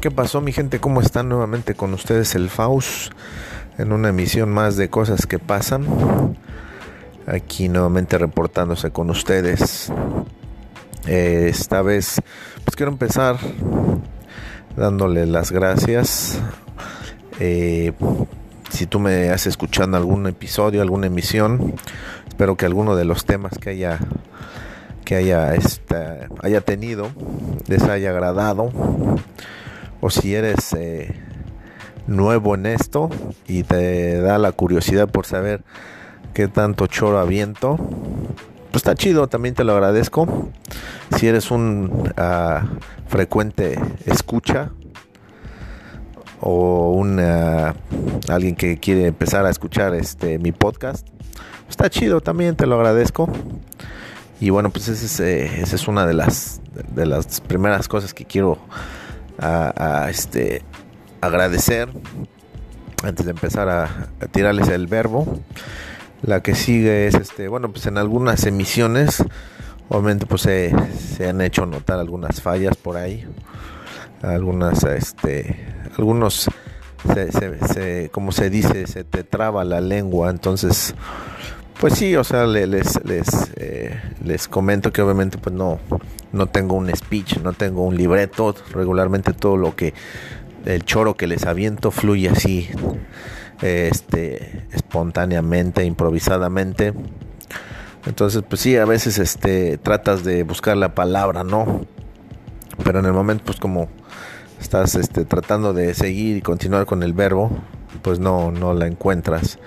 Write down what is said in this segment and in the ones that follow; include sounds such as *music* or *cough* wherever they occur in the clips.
¿Qué pasó mi gente? ¿Cómo están nuevamente con ustedes el Faust? En una emisión más de cosas que pasan. Aquí nuevamente reportándose con ustedes. Eh, esta vez pues quiero empezar dándole las gracias. Eh, si tú me has escuchando algún episodio, alguna emisión, espero que alguno de los temas que haya que haya, haya tenido les haya agradado o si eres eh, nuevo en esto y te da la curiosidad por saber qué tanto choro aviento pues está chido también te lo agradezco. Si eres un uh, frecuente escucha o un alguien que quiere empezar a escuchar este mi podcast está chido también te lo agradezco. Y bueno, pues esa es, es una de las, de las primeras cosas que quiero a, este, agradecer antes de empezar a, tirarles el verbo. La que sigue es, este, bueno, pues en algunas emisiones, obviamente pues se, se han hecho notar algunas fallas por ahí. Algunas, este, algunos, se, se, como se dice, se te traba la lengua, entonces pues sí, o sea, les, les, eh, les comento que obviamente pues no, no tengo un speech, no tengo un libreto, regularmente todo lo que, el choro que les aviento fluye así, este, espontáneamente, improvisadamente. Entonces, pues sí, a veces este, tratas de buscar la palabra, ¿no? Pero en el momento, pues como estás este, tratando de seguir y continuar con el verbo, pues no, no la encuentras.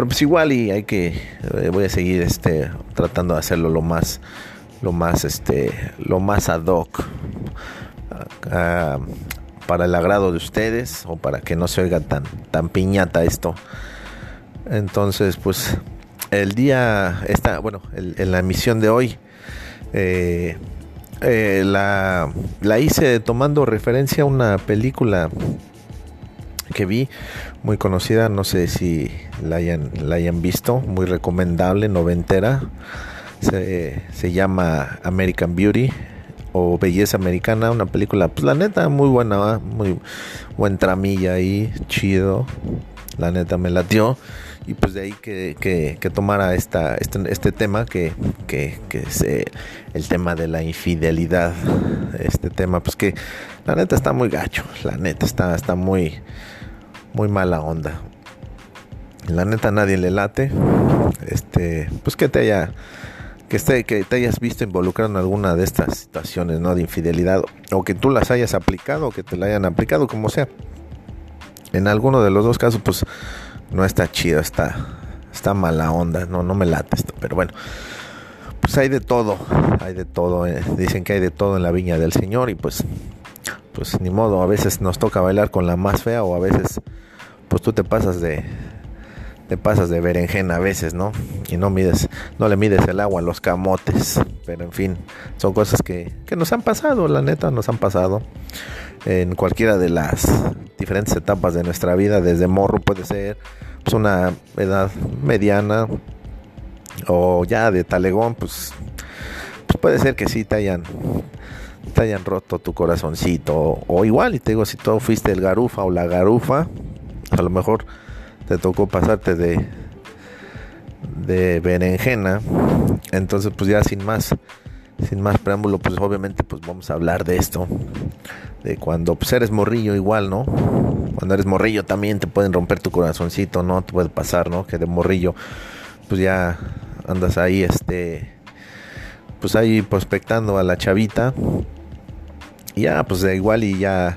Pero pues igual y hay que eh, voy a seguir este tratando de hacerlo lo más lo más este lo más ad hoc ah, para el agrado de ustedes o para que no se oiga tan tan piñata esto. Entonces, pues el día está bueno, en la emisión de hoy eh, eh, la, la hice tomando referencia a una película que vi, muy conocida, no sé si la hayan, la hayan visto, muy recomendable, noventera. Se, se llama American Beauty o Belleza Americana, una película, pues la neta, muy buena, muy buen tramilla ahí, chido, la neta me latió. Y pues de ahí que, que, tomara esta, este, este tema que, que, es eh, el tema de la infidelidad, este tema pues que la neta está muy gacho, la neta está, está muy muy mala onda. La neta nadie le late. Este, pues que te haya que esté que te hayas visto involucrado en alguna de estas situaciones, ¿no? de infidelidad o que tú las hayas aplicado o que te la hayan aplicado como sea. En alguno de los dos casos pues no está chido, está está mala onda, no no me late esto, pero bueno. Pues hay de todo, hay de todo, eh. dicen que hay de todo en la viña del Señor y pues pues ni modo, a veces nos toca bailar con la más fea o a veces pues tú te pasas de te pasas de berenjena a veces, ¿no? Y no mides, no le mides el agua a los camotes, pero en fin, son cosas que, que nos han pasado, la neta, nos han pasado en cualquiera de las diferentes etapas de nuestra vida, desde morro puede ser pues una edad mediana o ya de talegón, pues, pues puede ser que sí te hayan te hayan roto tu corazoncito. O, igual, y te digo, si tú fuiste el garufa o la garufa, a lo mejor te tocó pasarte de, de berenjena. Entonces, pues ya sin más, sin más preámbulo, pues obviamente pues vamos a hablar de esto. De cuando pues eres morrillo igual, ¿no? Cuando eres morrillo también te pueden romper tu corazoncito, ¿no? Te puede pasar, ¿no? Que de morrillo pues ya andas ahí, este, pues ahí prospectando a la chavita ya, pues da igual y ya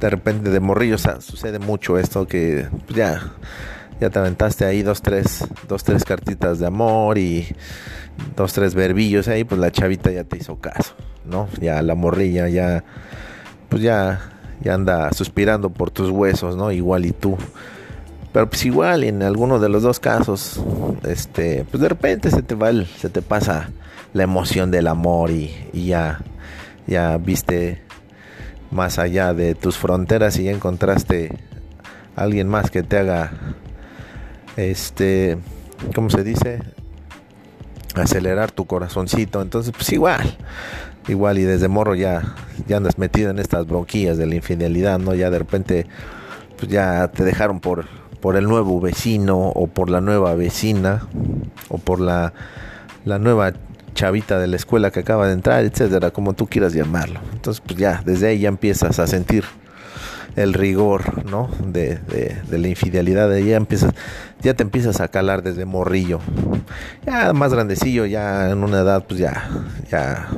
de repente de morrillo, o sea, sucede mucho esto que pues ya, ya te aventaste ahí dos, tres, dos, tres cartitas de amor y dos, tres verbillos ahí, pues la chavita ya te hizo caso, ¿no? Ya la morrilla ya, pues ya, ya anda suspirando por tus huesos, ¿no? Igual y tú. Pero pues igual en alguno de los dos casos, este, pues de repente se te va el, se te pasa la emoción del amor y, ya, ya viste más allá de tus fronteras y ya encontraste alguien más que te haga este ¿cómo se dice? acelerar tu corazoncito entonces pues igual igual y desde morro ya, ya andas metido en estas bronquillas de la infidelidad, ¿no? Ya de repente, pues ya te dejaron por, por el nuevo vecino o por la nueva vecina o por la, la nueva chavita de la escuela que acaba de entrar, etcétera, como tú quieras llamarlo. Entonces, pues ya, desde ahí ya empiezas a sentir el rigor, ¿no? De, de, la infidelidad, ya empiezas, ya te empiezas a calar desde morrillo. Ya más grandecillo, ya en una edad, pues ya, ya,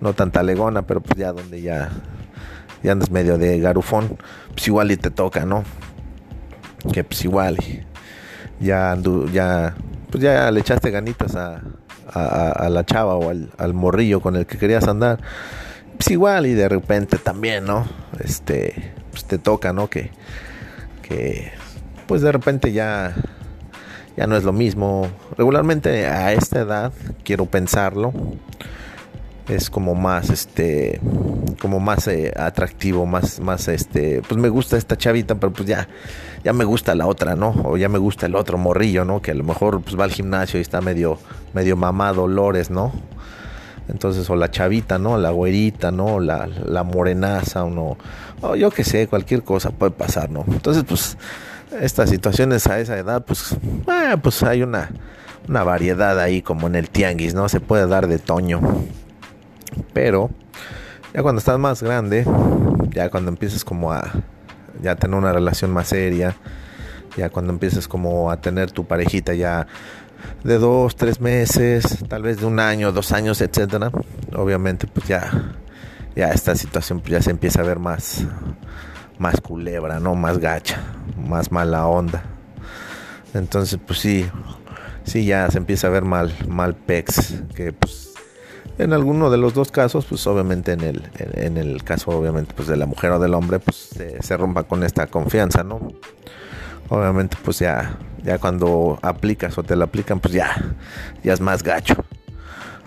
no tan talegona, pero pues ya donde ya, ya andas medio de garufón, pues igual y te toca, ¿no? Que pues igual, ya, ya, pues ya le echaste ganitas a, a, la chava o al, morrillo con el que querías andar pues igual y de repente también, ¿no? Este, pues te toca, ¿no? Que, que pues de repente ya, ya no es lo mismo. Regularmente a esta edad, quiero pensarlo, es como más, este, como más eh, atractivo, más, más, este, pues me gusta esta chavita, pero pues ya, ya me gusta la otra, ¿no? O ya me gusta el otro morrillo, ¿no? Que a lo mejor pues va al gimnasio y está medio, medio mamado, Lores, ¿no? Entonces, o la chavita, ¿no? La güerita, ¿no? La, la morenaza, o. O yo qué sé, cualquier cosa puede pasar, ¿no? Entonces, pues, estas situaciones a esa edad, pues, eh, pues hay una, una variedad ahí como en el tianguis, ¿no? Se puede dar de toño. Pero, ya cuando estás más grande, ya cuando empiezas como a ya tener una relación más seria, ya cuando empiezas como a tener tu parejita ya de dos, tres meses, tal vez de un año, dos años, etcétera, obviamente pues ya, ya esta situación pues ya se empieza a ver más, más culebra, ¿no? Más gacha, más mala onda. Entonces pues sí, sí ya se empieza a ver mal, mal pex, que pues en alguno de los dos casos, pues obviamente en el, en, el caso obviamente pues de la mujer o del hombre, pues se, se rompa con esta confianza, ¿no? obviamente pues ya, ya cuando aplicas o te la aplican, pues ya, ya es más gacho.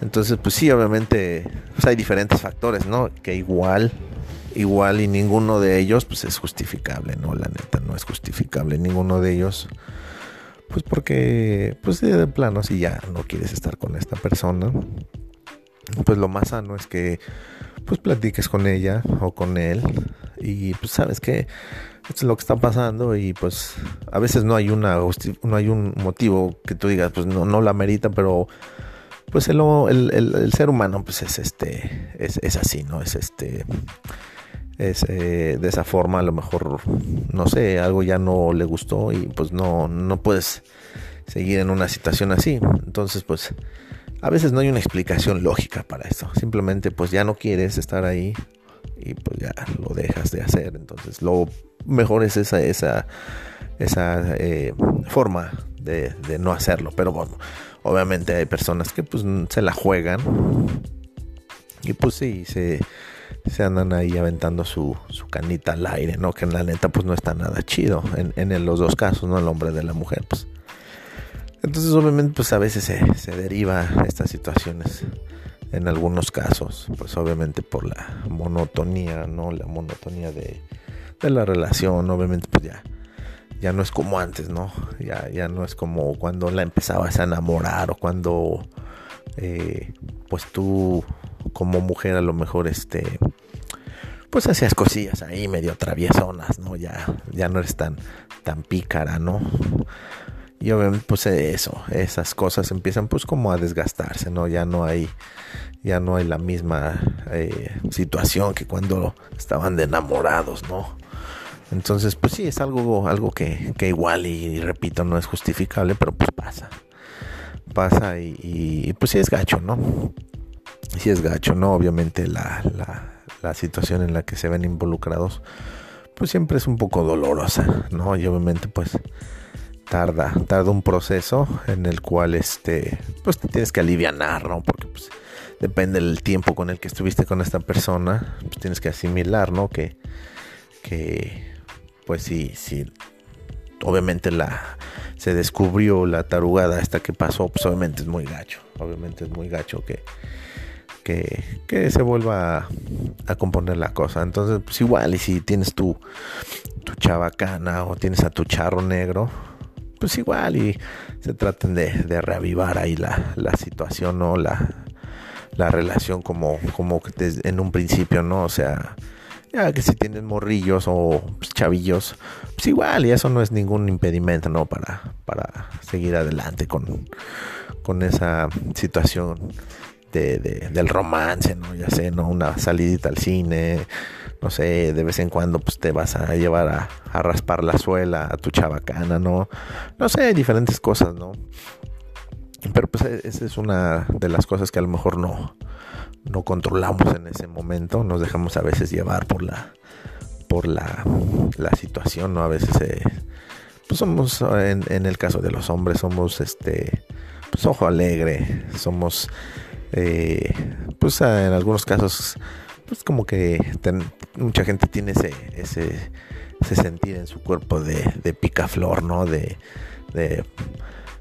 Entonces, pues sí, obviamente pues hay diferentes factores, ¿no? Que igual, igual y ninguno de ellos pues es justificable, ¿no? La neta no es justificable ninguno de ellos. Pues porque, pues de plano, si ya no quieres estar con esta persona, pues lo más sano es que pues platiques con ella o con él y pues sabes que esto es lo que está pasando y pues a veces no hay una no hay un motivo que tú digas pues no, no la merita pero pues el, el, ser humano pues es este es, así no es este es eh, de esa forma a lo mejor no sé algo ya no le gustó y pues no no puedes seguir en una situación así. Entonces pues a veces no hay una explicación lógica para esto simplemente pues ya no quieres estar ahí y pues ya lo dejas de hacer. Entonces lo mejor es esa, esa, esa eh, forma de, no hacerlo. Pero bueno, obviamente hay personas que pues se la juegan y pues sí, se, se andan ahí aventando su, su, canita al aire, ¿no? Que en la neta pues no está nada chido en, en los dos casos, ¿no? El hombre de la mujer, pues. Entonces obviamente pues a veces se, se deriva estas situaciones en algunos casos, pues obviamente por la monotonía, ¿no? La monotonía de, la relación, obviamente pues ya, ya no es como antes, ¿no? Ya, ya no es como cuando la empezabas a enamorar o cuando eh, pues tú como mujer a lo mejor este pues hacías cosillas ahí medio traviesonas, ¿no? Ya, ya no eres tan, tan pícara, ¿no? Y obviamente pues eso, esas cosas empiezan pues como a desgastarse, ¿no? Ya no hay, ya no hay la misma eh, situación que cuando estaban de enamorados, ¿no? Entonces pues sí, es algo, algo que, que igual y, repito, no es justificable, pero pues pasa. Pasa y, pues sí es gacho, ¿no? Sí es gacho, ¿no? Obviamente la, la, la situación en la que se ven involucrados pues siempre es un poco dolorosa, ¿no? Y obviamente pues tarda, tarda un proceso en el cual este, pues te tienes que aliviar, ¿no? Porque pues depende del tiempo con el que estuviste con esta persona, pues tienes que asimilar, ¿no? Que, que pues sí, sí, obviamente la, se descubrió la tarugada esta que pasó, pues obviamente es muy gacho, obviamente es muy gacho que, que, que se vuelva a, a, componer la cosa. Entonces, pues igual, y si tienes tu, tu chabacana o tienes a tu charro negro, pues igual y se traten de, reavivar ahí la, situación o la, la relación como, como en un principio, ¿no? O sea, ya que si tienes morrillos o chavillos, pues igual, y eso no es ningún impedimento, ¿no? Para, para seguir adelante con, con esa situación de, del romance, ¿no? Ya sé, ¿no? Una salidita al cine, no sé, de vez en cuando pues te vas a llevar a, a raspar la suela a tu chabacana, ¿no? No sé, diferentes cosas, ¿no? Pero pues e, esa es una de las cosas que a lo mejor no, no controlamos en ese momento, nos dejamos a veces llevar por la por la, la situación, ¿no? A veces eh, pues somos en, en, el caso de los hombres somos este pues ojo alegre, somos eh, pues en algunos casos pues como que mucha gente tiene ese, ese, sentir en su cuerpo de, de picaflor, ¿no? De, de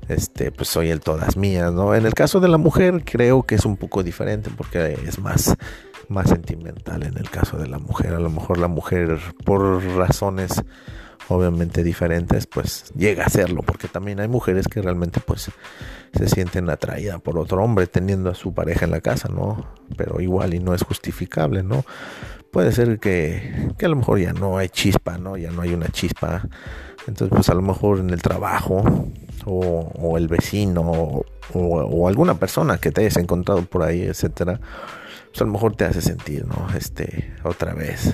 este, pues soy el todas mías, ¿no? En el caso de la mujer creo que es un poco diferente porque es más, más sentimental en el caso de la mujer. A lo mejor la mujer por razones obviamente diferentes, pues llega a serlo, porque también hay mujeres que realmente pues se sienten atraídas por otro hombre teniendo a su pareja en la casa, ¿no? Pero igual y no es justificable, ¿no? Puede ser que, que a lo mejor ya no hay chispa, ¿no? Ya no hay una chispa. Entonces pues a lo mejor en el trabajo o, el vecino o, alguna persona que te hayas encontrado por ahí, etcétera, pues a lo mejor te hace sentir, ¿no? Este, otra vez,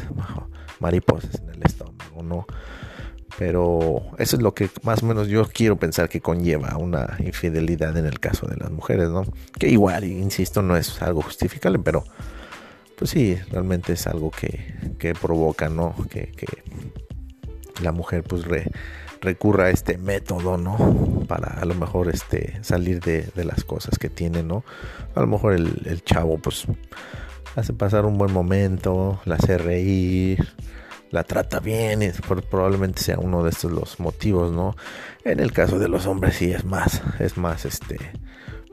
mariposas en el estómago, ¿no? Pero eso es lo que más o menos yo quiero pensar que conlleva una infidelidad en el caso de las mujeres, ¿no? Que igual, insisto, no es algo justificable, pero pues sí, realmente es algo que, que provoca, ¿no? Que, la mujer pues re, recurra a este método, ¿no? Para a lo mejor este, salir de, las cosas que tiene, ¿no? A lo mejor el, chavo, pues, hace pasar un buen momento, la hace reír, la trata bien, y probablemente sea uno de estos los motivos, ¿no? En el caso de los hombres sí es más, es más, este,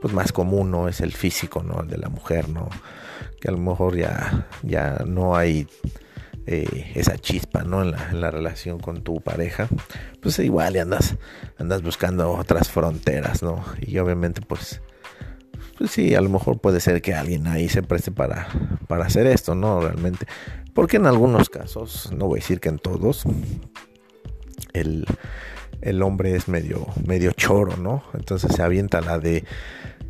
pues más común, ¿no? Es el físico, ¿no? El de la mujer, ¿no? Que a lo mejor ya, ya no hay eh, esa chispa, ¿no? En la, relación con tu pareja, pues igual andas, andas buscando otras fronteras, ¿no? Y obviamente, pues, pues sí, a lo mejor puede ser que alguien ahí se preste para, para hacer esto, ¿no? Realmente, porque en algunos casos, no voy a decir que en todos, el, el hombre es medio, medio choro, ¿no? Entonces se avienta la de,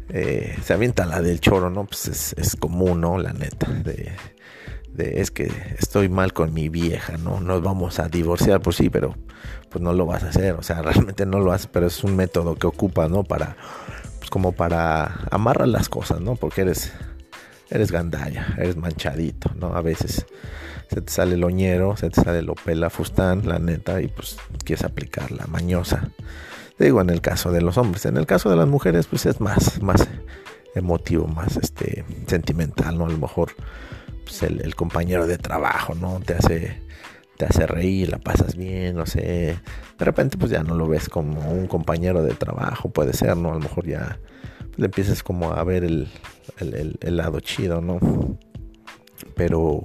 eh, se avienta la del choro, ¿no? Pues es, común, ¿no? La neta, de es que estoy mal con mi vieja, ¿no? Nos vamos a divorciar, pues sí, pero pues no lo vas a hacer, o sea, *laughs* realmente no lo haces, pero es un método que ocupa, ¿no? Para, pues como para amarrar las cosas, ¿no? Porque eres, eres gandalla, eres manchadito, ¿no? A veces se te sale el oñero, se te sale lo pela fustán, la neta, y pues quieres aplicar la mañosa. Digo, en el caso de los hombres, en el caso de las mujeres, pues es más, más emotivo, más este sentimental, ¿no? A lo mejor pues, el, compañero de trabajo, ¿no? Te hace, te hace reír, la pasas bien, no sé. De repente, pues ya no lo ves como un compañero de trabajo, puede ser, ¿no? A lo mejor ya le empiezas como a ver el, lado chido, ¿no? Pero,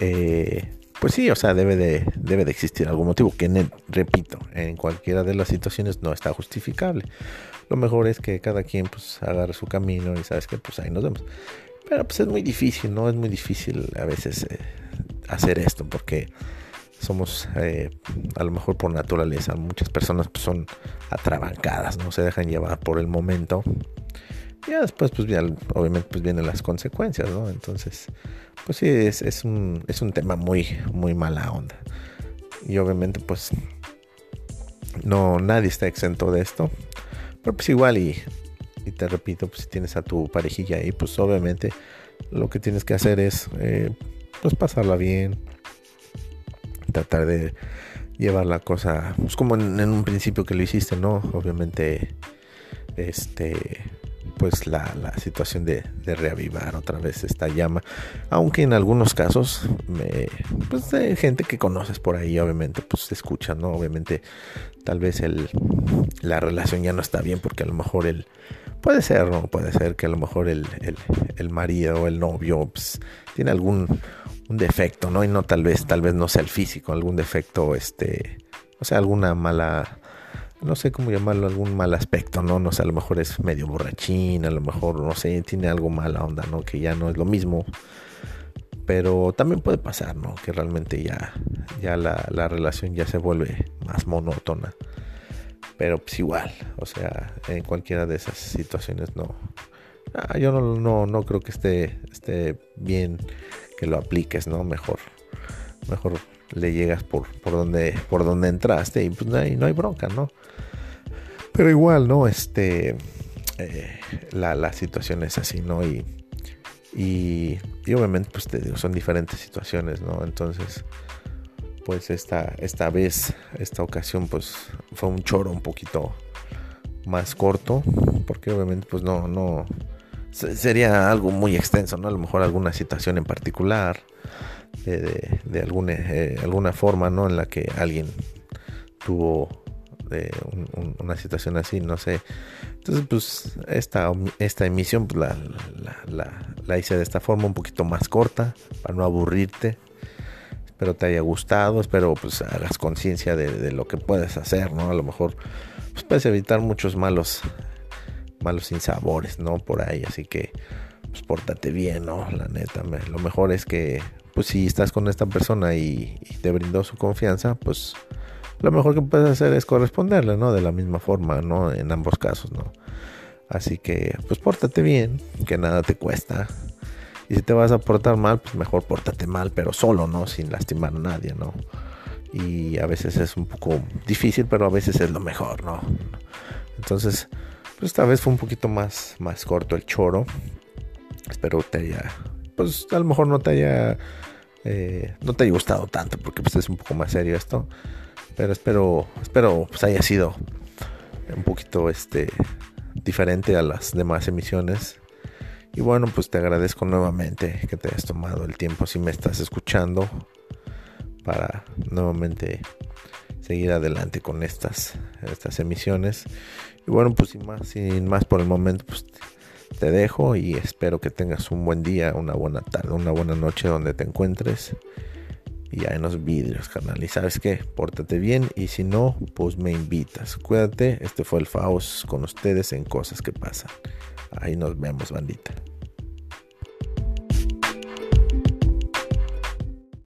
eh, pues sí, o sea, debe de, debe de existir algún motivo que, repito, en cualquiera de las situaciones no está justificable. Lo mejor es que cada quien pues agarre su camino y sabes que pues ahí nos vemos. Pero pues es muy difícil, ¿no? Es muy difícil a veces eh, hacer esto porque somos, eh, a lo mejor por naturaleza, muchas personas pues, son atrabancadas, ¿no? Se dejan llevar por el momento. Y ya después, pues ya, obviamente, pues vienen las consecuencias, ¿no? Entonces, pues sí, es, es, un, es un tema muy, muy mala onda. Y obviamente, pues, no, nadie está exento de esto. Pero pues igual y y te repito, pues si tienes a tu parejilla ahí, pues obviamente lo que tienes que hacer es eh, pues pasarla bien, tratar de llevar la cosa, pues como en, un principio que lo hiciste, ¿no? Obviamente, este, pues la, situación de, reavivar otra vez esta llama, aunque en algunos casos, me, pues de gente que conoces por ahí, obviamente, pues se escucha, ¿no? Obviamente, tal vez el, la relación ya no está bien porque a lo mejor el Puede ser, ¿no? Puede ser que a lo mejor el, el, marido o el novio pues, tiene algún un defecto, ¿no? Y no tal vez, tal vez no sea el físico, algún defecto, este, o sea, alguna mala, no sé cómo llamarlo, algún mal aspecto, ¿no? No sé, a lo mejor es medio borrachín, a lo mejor, no sé, tiene algo mala onda, ¿no? Que ya no es lo mismo. Pero también puede pasar, ¿no? Que realmente ya, ya la, la relación ya se vuelve más monótona. Pero pues igual, o sea, en cualquiera de esas situaciones no. Ah, yo no, no, no creo que esté, esté bien que lo apliques, ¿no? Mejor, mejor le llegas por, por donde, por donde entraste y pues no hay, no hay bronca, ¿no? Pero igual, ¿no? Este, eh, la, la, situación es así, ¿no? Y, y, obviamente, pues son diferentes situaciones, ¿no? Entonces, pues esta, esta vez, esta ocasión, pues fue un choro un poquito más corto, porque obviamente, pues no, no, sería algo muy extenso, ¿no? A lo mejor alguna situación en particular, de, de, alguna, eh, alguna forma, ¿no? En la que alguien tuvo eh, una situación así, no sé. Entonces, pues esta, esta emisión pues, la, la, la, hice de esta forma un poquito más corta, para no aburrirte espero te haya gustado, espero pues hagas conciencia de, lo que puedes hacer, ¿no? A lo mejor pues, puedes evitar muchos malos, malos sinsabores, ¿no? Por ahí, así que pues pórtate bien, ¿no? La neta, lo mejor es que pues si estás con esta persona y, te brindó su confianza, pues lo mejor que puedes hacer es corresponderle, ¿no? De la misma forma, ¿no? En ambos casos, ¿no? Así que, pues pórtate bien, que nada te cuesta. Y si te vas a portar mal, pues mejor pórtate mal, pero solo, ¿no? Sin lastimar a nadie, ¿no? Y a veces es un poco difícil, pero a veces es lo mejor, ¿no? Entonces, pues esta vez fue un poquito más, más corto el choro. Espero te haya, pues a lo mejor no te haya, eh, no te haya gustado tanto, porque pues es un poco más serio esto. Pero espero, espero pues haya sido un poquito este diferente a las demás emisiones y bueno, pues te agradezco nuevamente que te hayas tomado el tiempo si me estás escuchando para nuevamente seguir adelante con estas, estas emisiones. Y bueno, pues sin más, sin más por el momento, pues te dejo y espero que tengas un buen día, una buena tarde, una buena noche donde te encuentres. Y hay unos vidrios, carnal. Y sabes qué, pórtate bien. Y si no, pues me invitas. Cuídate. Este fue el Faust con ustedes en Cosas que Pasan. Ahí nos vemos, bandita.